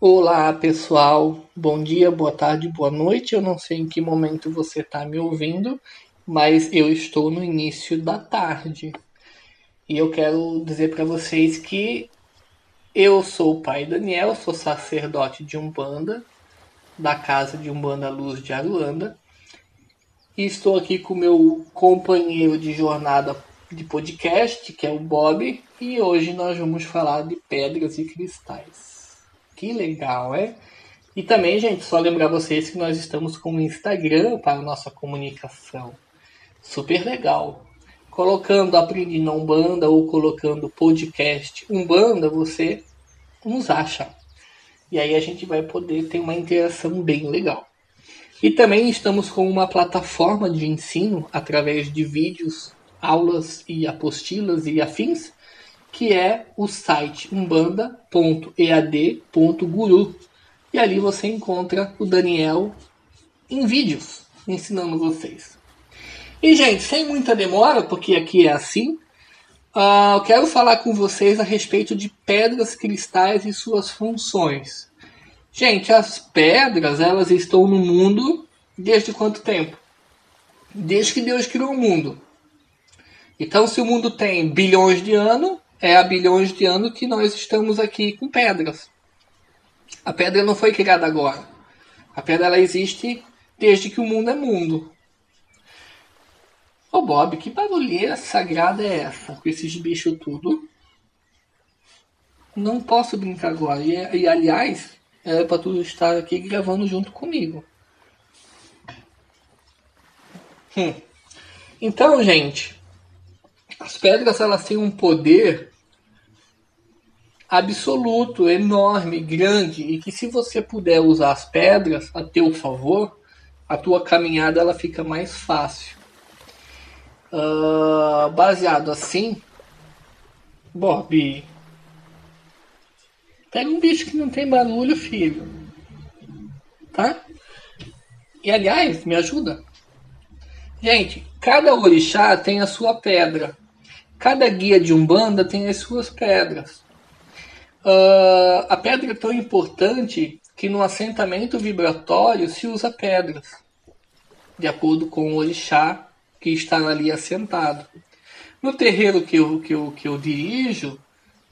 Olá pessoal, bom dia, boa tarde, boa noite. Eu não sei em que momento você está me ouvindo, mas eu estou no início da tarde. E eu quero dizer para vocês que eu sou o pai Daniel, sou sacerdote de Umbanda, da casa de Umbanda Luz de Aruanda. E estou aqui com meu companheiro de jornada de podcast, que é o Bob, e hoje nós vamos falar de pedras e cristais. Que legal, é? E também, gente, só lembrar vocês que nós estamos com o Instagram para nossa comunicação. Super legal. Colocando Aprendi na Umbanda ou colocando podcast Umbanda, você nos acha. E aí a gente vai poder ter uma interação bem legal. E também estamos com uma plataforma de ensino através de vídeos, aulas e apostilas e afins que é o site umbanda.ead.guru. E ali você encontra o Daniel em vídeos ensinando vocês. E, gente, sem muita demora, porque aqui é assim, uh, eu quero falar com vocês a respeito de pedras cristais e suas funções. Gente, as pedras, elas estão no mundo desde quanto tempo? Desde que Deus criou o mundo. Então, se o mundo tem bilhões de anos, é há bilhões de anos que nós estamos aqui com pedras. A pedra não foi criada agora. A pedra ela existe desde que o mundo é mundo. Ô Bob, que barulheira sagrada é essa? Com esses bichos tudo. Não posso brincar agora. E, e aliás, era para tu estar aqui gravando junto comigo. Hum. Então, gente, as pedras elas têm um poder absoluto, enorme, grande e que se você puder usar as pedras a teu favor, a tua caminhada ela fica mais fácil. Uh, baseado assim, Bob, pega um bicho que não tem barulho, filho, tá? E aliás, me ajuda. Gente, cada orixá tem a sua pedra. Cada guia de umbanda tem as suas pedras. Uh, a pedra é tão importante que no assentamento vibratório se usa pedras, de acordo com o orixá que está ali assentado. No terreiro que eu, que eu, que eu dirijo,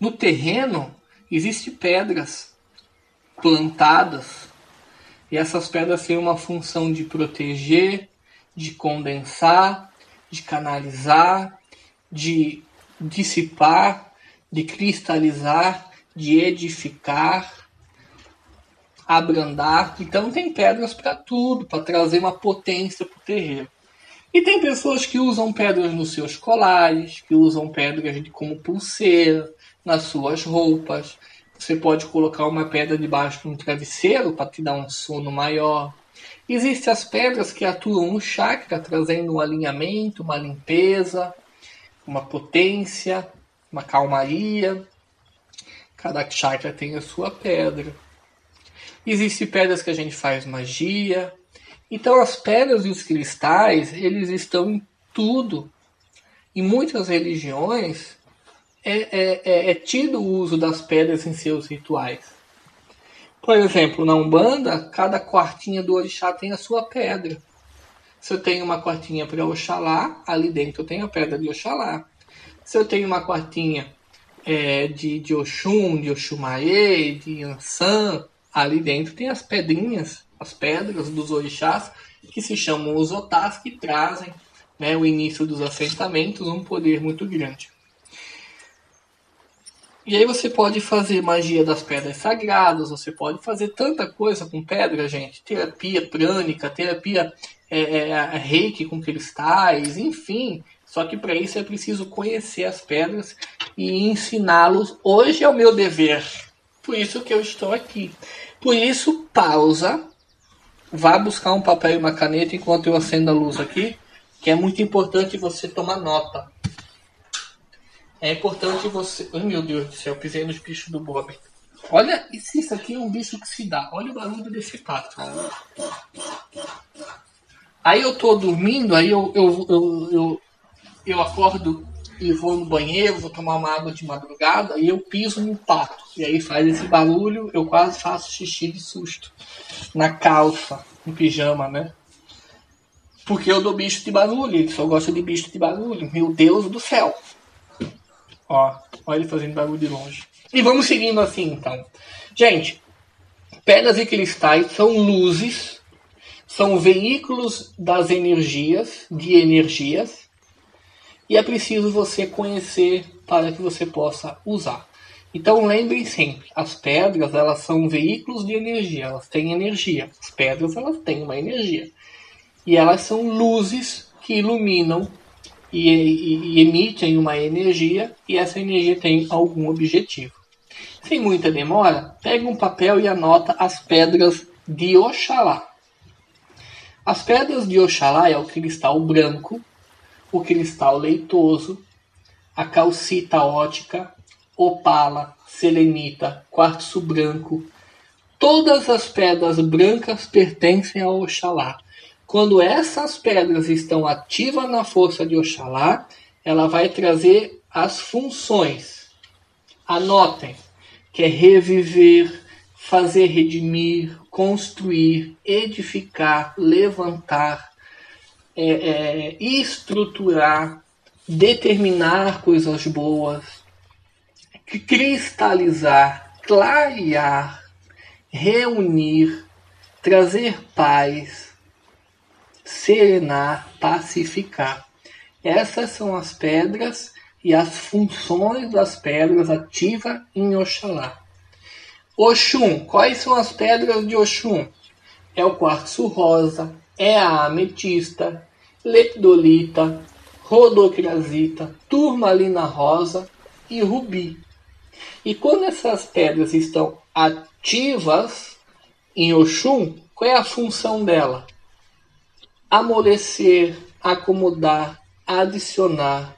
no terreno, existem pedras plantadas. E essas pedras têm uma função de proteger, de condensar, de canalizar, de dissipar, de cristalizar de edificar, abrandar. Então tem pedras para tudo, para trazer uma potência para o terreiro. E tem pessoas que usam pedras nos seus colares, que usam pedras como pulseira, nas suas roupas. Você pode colocar uma pedra debaixo de um travesseiro para te dar um sono maior. Existem as pedras que atuam no chakra, trazendo um alinhamento, uma limpeza, uma potência, uma calmaria. Cada chakra tem a sua pedra. Existem pedras que a gente faz magia. Então as pedras e os cristais, eles estão em tudo. Em muitas religiões é, é, é, é tido o uso das pedras em seus rituais. Por exemplo, na Umbanda, cada quartinha do orixá tem a sua pedra. Se eu tenho uma quartinha para Oxalá, ali dentro eu tenho a pedra de Oxalá. Se eu tenho uma quartinha é, de, de Oxum, de Oxumaê, de Ansan. Ali dentro tem as pedrinhas, as pedras dos orixás, que se chamam os otás, que trazem né, o início dos assentamentos, um poder muito grande. E aí você pode fazer magia das pedras sagradas, você pode fazer tanta coisa com pedra, gente. Terapia prânica, terapia é, é, reiki com cristais, enfim. Só que para isso é preciso conhecer as pedras e ensiná-los. Hoje é o meu dever. Por isso que eu estou aqui. Por isso, pausa. Vá buscar um papel e uma caneta enquanto eu acendo a luz aqui, que é muito importante você tomar nota. É importante você. Ai meu Deus do céu, pisei nos bichos do Bob. Olha, isso aqui é um bicho que se dá. Olha o barulho desse pato. Aí eu tô dormindo, aí eu, eu, eu, eu, eu acordo e vou no banheiro, vou tomar uma água de madrugada e eu piso no pato. E aí faz esse barulho, eu quase faço xixi de susto. Na calça, no pijama, né? Porque eu dou bicho de barulho, ele só gosta de bicho de barulho. Meu Deus do céu! Ó, olha ele fazendo barulho de longe. E vamos seguindo assim então. Gente, pedras e cristais são luzes, são veículos das energias, de energias, e é preciso você conhecer para que você possa usar. Então lembrem sempre, as pedras elas são veículos de energia, elas têm energia. As pedras elas têm uma energia. E elas são luzes que iluminam e, e, e emitem uma energia e essa energia tem algum objetivo. Sem muita demora, pega um papel e anota as pedras de Oxalá. As pedras de Oxalá é o cristal branco, o cristal leitoso, a calcita ótica, opala, selenita, quartzo branco. Todas as pedras brancas pertencem a Oxalá. Quando essas pedras estão ativas na força de Oxalá, ela vai trazer as funções. Anotem, que é reviver, fazer redimir, construir, edificar, levantar, é, é, estruturar, determinar coisas boas, cristalizar, clarear, reunir, trazer paz, serenar, pacificar. Essas são as pedras e as funções das pedras ativas em Oxalá. Oxum, quais são as pedras de Oxum? É o quartzo rosa, é a ametista, lepidolita, rodocrasita, turmalina rosa e rubi. E quando essas pedras estão ativas em Oxum, qual é a função dela? amolecer, acomodar, adicionar,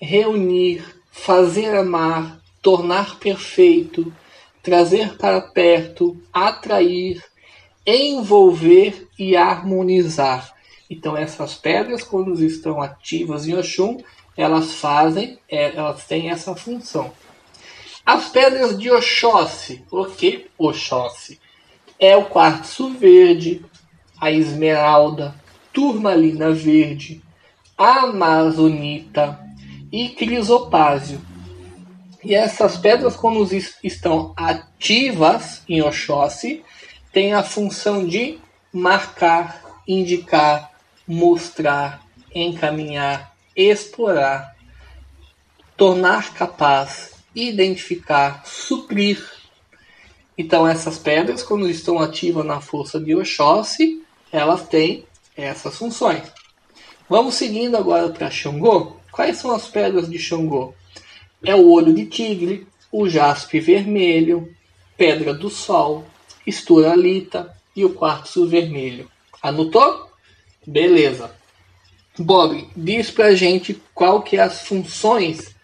reunir, fazer amar, tornar perfeito, trazer para perto, atrair, envolver e harmonizar. Então essas pedras, quando estão ativas em Oxum, elas fazem, é, elas têm essa função. As pedras de Oxóssi, o que Oxóssi? É o quartzo verde, a esmeralda, turmalina verde, amazonita e crisopásio. E essas pedras, quando estão ativas em Oxóssi, têm a função de marcar, indicar, mostrar, encaminhar, explorar, tornar capaz, identificar, suprir. Então essas pedras, quando estão ativas na força de Oxóssi, elas têm essas funções. Vamos seguindo agora para Xangô. Quais são as pedras de Xangô? É o olho de tigre, o jaspe vermelho, pedra do sol, esturalita e o quartzo vermelho. Anotou? Beleza. Bob, diz pra gente qual que é as funções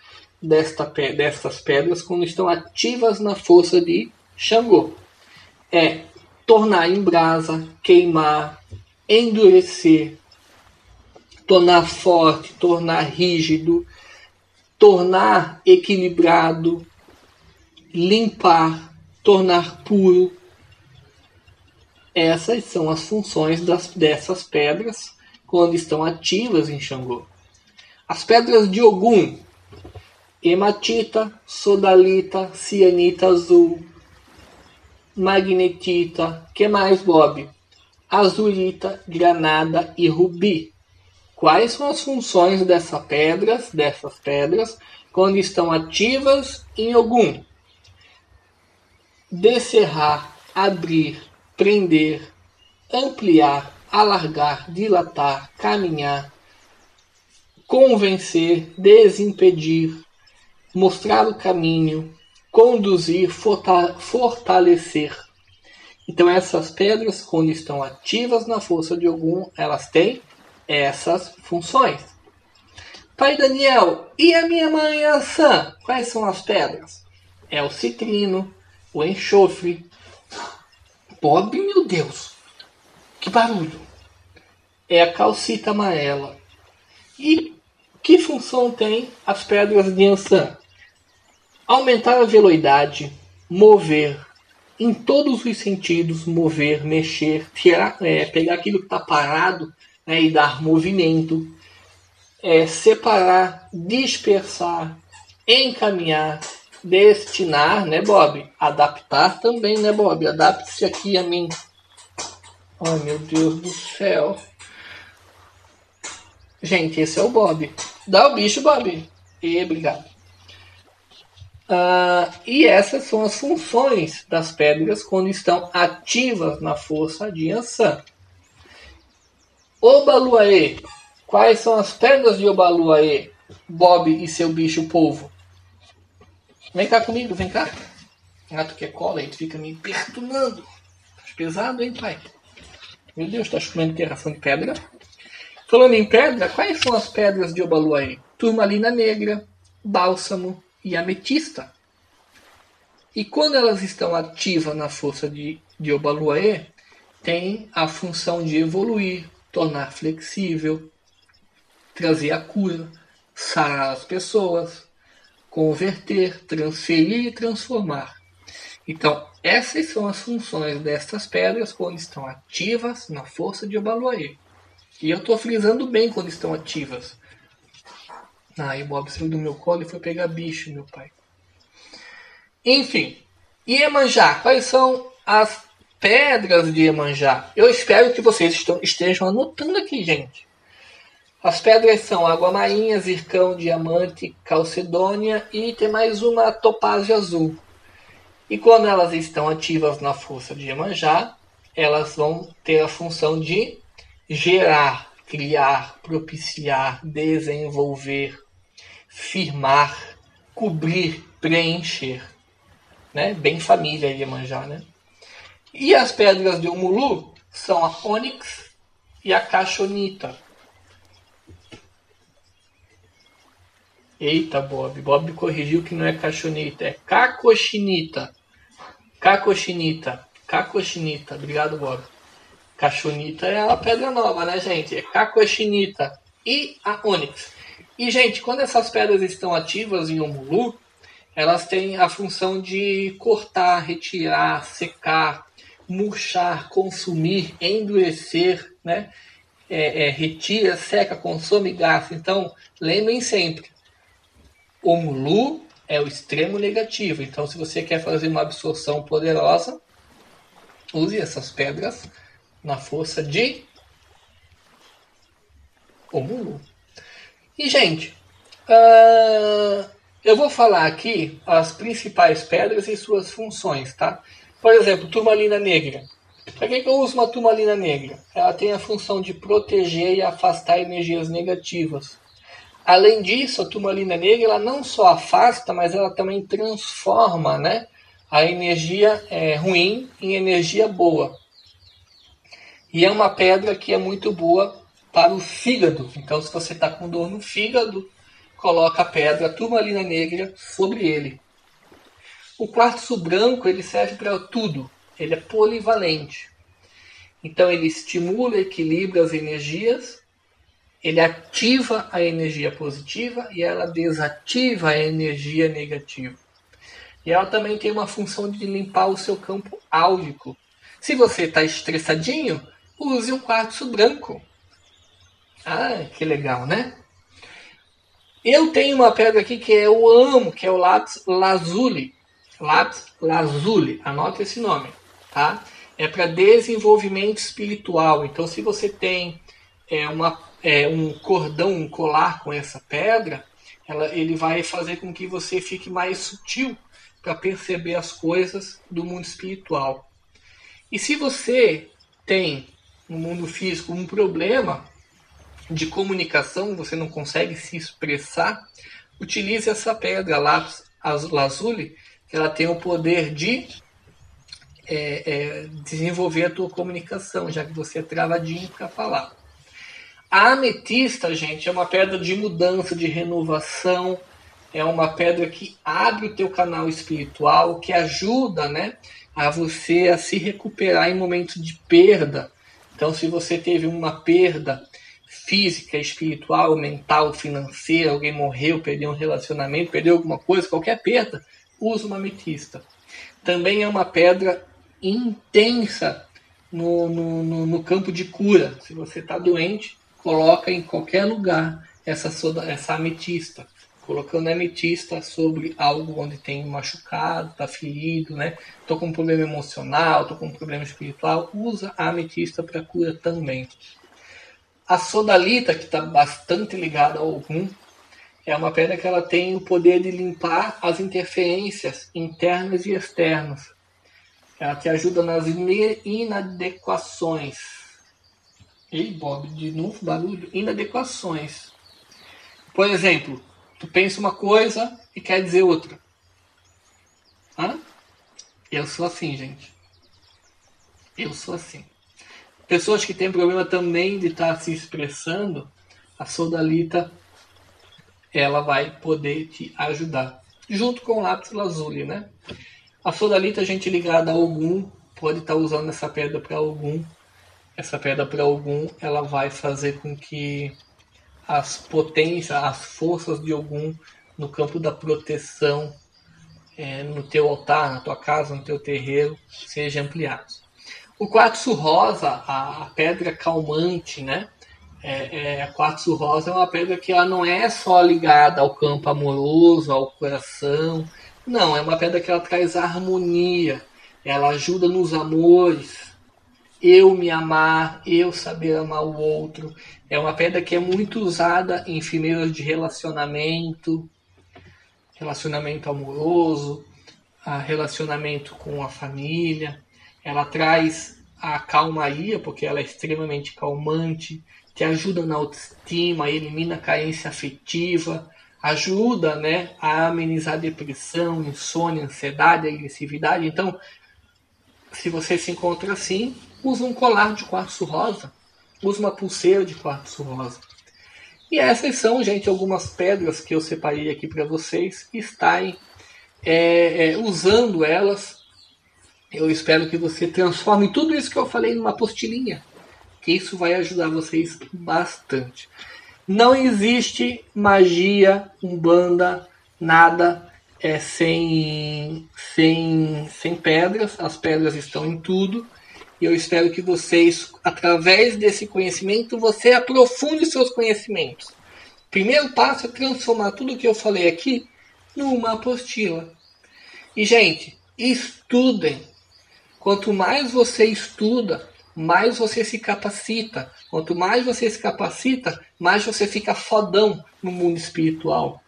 desta, destas pedras quando estão ativas na força de Xangô. É tornar em brasa, queimar, endurecer, tornar forte, tornar rígido, tornar equilibrado, limpar, tornar puro. Essas são as funções das, dessas pedras quando estão ativas em Xangô. As pedras de Ogum, hematita, sodalita, cianita azul, magnetita, que mais, Bob? azurita, granada e rubi. Quais são as funções dessas pedras, dessas pedras, quando estão ativas em Ogum? Descerrar, abrir, prender, ampliar, alargar, dilatar, caminhar, convencer, desimpedir, mostrar o caminho, conduzir, fortalecer. Então essas pedras, quando estão ativas na força de algum, elas têm essas funções. Pai Daniel, e a minha mãe Ançã? Quais são as pedras? É o citrino, o enxofre. Bob, meu Deus, que barulho! É a calcita amarela. E Que função tem as pedras de Ansan? Aumentar a velocidade, mover em todos os sentidos, mover, mexer, tirar, é, pegar aquilo que está parado né, e dar movimento, é, separar, dispersar, encaminhar, destinar, né, Bob? Adaptar também, né, Bob? Adapte-se aqui a mim. Ai, meu Deus do céu. Gente, esse é o Bob. Dá o bicho, Bob. E obrigado. Ah, e essas são as funções das pedras quando estão ativas na força de Ansan. Obaluaê. Quais são as pedras de Obaluaê, Bob e seu bicho polvo? Vem cá comigo, vem cá. Gato que é cola, tu fica me perturbando. Tá pesado, hein, pai? Meu Deus, tá comendo que ração de pedra? Falando em pedra, quais são as pedras de Obaluaê? Turmalina negra, bálsamo, e ametista. E quando elas estão ativas na força de, de Obaluaê, tem a função de evoluir, tornar flexível, trazer a cura, sarar as pessoas, converter, transferir e transformar. Então, essas são as funções destas pedras quando estão ativas na força de Obaluaê. E eu estou frisando bem quando estão ativas, ah, e o Bob saiu do meu colo e foi pegar bicho, meu pai. Enfim, Iemanjá, quais são as pedras de Iemanjá? Eu espero que vocês estejam anotando aqui, gente. As pedras são água marinha, zircão, diamante, calcedônia e tem mais uma topázio azul. E quando elas estão ativas na força de Iemanjá, elas vão ter a função de gerar, criar, propiciar, desenvolver, firmar, cobrir, preencher. Né? Bem família Iemanjá, né? E as pedras de Umulu são a ônix e a caixonita. Eita, Bob. Bob corrigiu que não é caixonita, é cacochinita. Cacochinita. Cacochinita. Obrigado, Bob. Caixonita é a pedra nova, né, gente? É cacochinita. E a ônix. E, gente, quando essas pedras estão ativas em Omulu, elas têm a função de cortar, retirar, secar, murchar, consumir, endurecer, né? É, é, retira, seca, consome, gasta. Então, lembrem sempre, Omulu é o extremo negativo. Então, se você quer fazer uma absorção poderosa, use essas pedras na força de Omulu. E, gente, uh, eu vou falar aqui as principais pedras e suas funções, tá? Por exemplo, turmalina negra. Para que, que eu uso uma turmalina negra? Ela tem a função de proteger e afastar energias negativas. Além disso, a turmalina negra ela não só afasta, mas ela também transforma né, a energia é, ruim em energia boa. E é uma pedra que é muito boa para o fígado. Então, se você está com dor no fígado, coloca a pedra turmalina negra sobre ele. O quartzo branco ele serve para tudo. Ele é polivalente. Então ele estimula, equilibra as energias, ele ativa a energia positiva e ela desativa a energia negativa. E ela também tem uma função de limpar o seu campo áurico. Se você está estressadinho, use um quartzo branco. Ah, que legal, né? Eu tenho uma pedra aqui que eu amo, que é o lápis lazuli. Lápis lazuli, anota esse nome, tá? É para desenvolvimento espiritual. Então, se você tem é, uma, é, um cordão, um colar com essa pedra, ela, ele vai fazer com que você fique mais sutil para perceber as coisas do mundo espiritual. E se você tem no mundo físico um problema, de comunicação, você não consegue se expressar, utilize essa pedra lápis lazuli, ela tem o poder de é, é, desenvolver a tua comunicação, já que você é travadinho para falar. A ametista, gente, é uma pedra de mudança, de renovação, é uma pedra que abre o teu canal espiritual, que ajuda, né, a você a se recuperar em momentos de perda. Então, se você teve uma perda física, espiritual, mental, financeira, alguém morreu, perdeu um relacionamento, perdeu alguma coisa, qualquer perda, usa uma ametista. Também é uma pedra intensa no, no, no campo de cura. Se você está doente, coloca em qualquer lugar essa, soda, essa ametista. Colocando ametista sobre algo onde tem machucado, está ferido, né? Estou com um problema emocional, estou com um problema espiritual, usa a ametista para cura também. A sodalita, que está bastante ligada ao Ogum, é uma pedra que ela tem o poder de limpar as interferências internas e externas. Ela te ajuda nas inadequações. Ei, Bob, de novo barulho. Inadequações. Por exemplo, tu pensa uma coisa e quer dizer outra. Hã? Eu sou assim, gente. Eu sou assim. Pessoas que têm problema também de estar se expressando, a sodalita ela vai poder te ajudar. Junto com o lápis lazuli, né? A sodalita, gente ligada a algum, pode estar usando essa pedra para algum. Essa pedra para algum, ela vai fazer com que as potências, as forças de algum no campo da proteção, é, no teu altar, na tua casa, no teu terreiro, sejam ampliados. O quartzo rosa, a, a pedra calmante, né? É, é, quartzo rosa é uma pedra que ela não é só ligada ao campo amoroso, ao coração. Não, é uma pedra que ela traz harmonia. Ela ajuda nos amores. Eu me amar, eu saber amar o outro. É uma pedra que é muito usada em fineiros de relacionamento, relacionamento amoroso, relacionamento com a família ela traz a calmaria, porque ela é extremamente calmante, te ajuda na autoestima, elimina a carência afetiva, ajuda né, a amenizar a depressão, insônia, ansiedade, agressividade. Então, se você se encontra assim, usa um colar de quartzo rosa, usa uma pulseira de quartzo rosa. E essas são, gente, algumas pedras que eu separei aqui para vocês estarem é, é, usando elas eu espero que você transforme tudo isso que eu falei numa apostilinha, que isso vai ajudar vocês bastante. Não existe magia, umbanda, nada é sem, sem, sem pedras. As pedras estão em tudo. E eu espero que vocês, através desse conhecimento, você aprofunde seus conhecimentos. Primeiro passo é transformar tudo o que eu falei aqui numa apostila. E, gente, estudem Quanto mais você estuda, mais você se capacita. Quanto mais você se capacita, mais você fica fodão no mundo espiritual.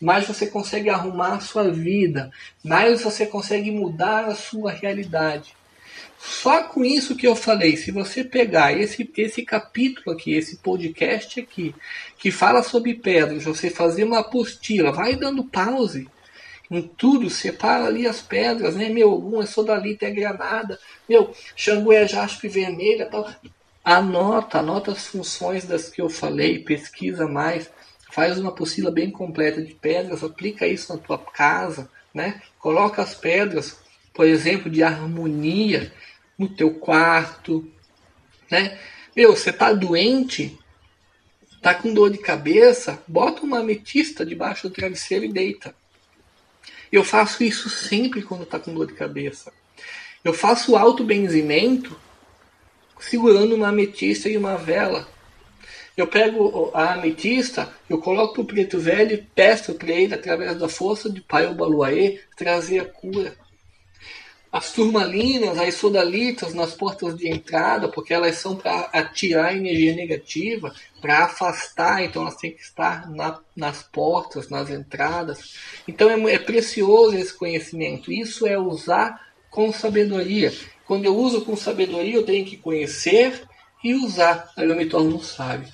Mais você consegue arrumar a sua vida, mais você consegue mudar a sua realidade. Só com isso que eu falei, se você pegar esse, esse capítulo aqui, esse podcast aqui, que fala sobre pedras, você fazer uma apostila, vai dando pause em tudo, separa ali as pedras, né? Meu, algum é sodalita, é granada, meu, Xangu é jaspe vermelha tal. Anota, anota as funções das que eu falei, pesquisa mais, faz uma apostila bem completa de pedras, aplica isso na tua casa, né? Coloca as pedras, por exemplo, de harmonia no teu quarto, né? Meu, você tá doente, tá com dor de cabeça, bota uma ametista debaixo do travesseiro e deita. Eu faço isso sempre quando está com dor de cabeça. Eu faço auto-benzimento segurando uma ametista e uma vela. Eu pego a ametista, eu coloco o preto velho e peço para ele, através da força de Pai Obaluaê, trazer a cura as turmalinas, as sodalitas nas portas de entrada, porque elas são para atirar energia negativa, para afastar, então elas têm que estar na, nas portas, nas entradas. Então é, é precioso esse conhecimento. Isso é usar com sabedoria. Quando eu uso com sabedoria, eu tenho que conhecer e usar. Aí eu me torno sábio.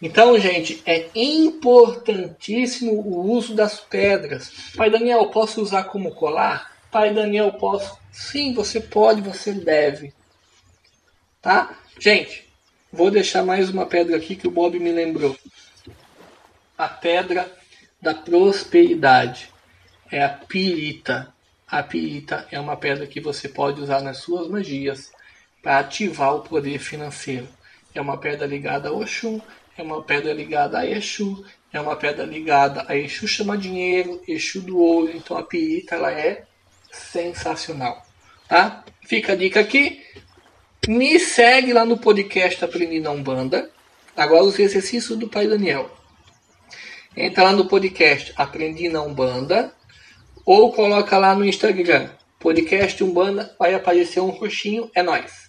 Então, gente, é importantíssimo o uso das pedras. Pai Daniel, posso usar como colar? Pai Daniel, posso? Sim, você pode, você deve. Tá? Gente, vou deixar mais uma pedra aqui que o Bob me lembrou. A pedra da prosperidade. É a pirita. A pirita é uma pedra que você pode usar nas suas magias para ativar o poder financeiro. é uma pedra ligada a Oxum, é uma pedra ligada a Exu, é uma pedra ligada a Exu chama dinheiro, Exu do ouro, então a pirita ela é sensacional, tá? Fica a dica aqui. Me segue lá no podcast Aprendi na Umbanda. Agora os exercícios do Pai Daniel. Entra lá no podcast Aprendi na Umbanda ou coloca lá no Instagram podcast Umbanda, vai aparecer um roxinho, é nós.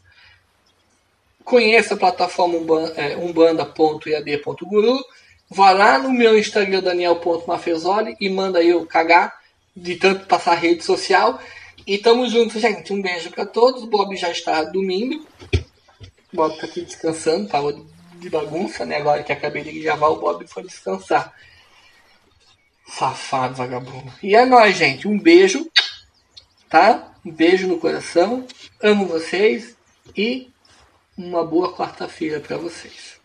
Conheça a plataforma é, umbanda.iad.guru. Vá lá no meu Instagram daniel.mafezoli e manda eu cagar de tanto passar rede social. E tamo junto, gente. Um beijo para todos. O Bob já está dormindo. O Bob tá aqui descansando, parou de bagunça, né? Agora que acabei de gravar, o Bob foi descansar. Safado, vagabundo. E é nóis, gente. Um beijo, tá? Um beijo no coração. Amo vocês e uma boa quarta-feira para vocês.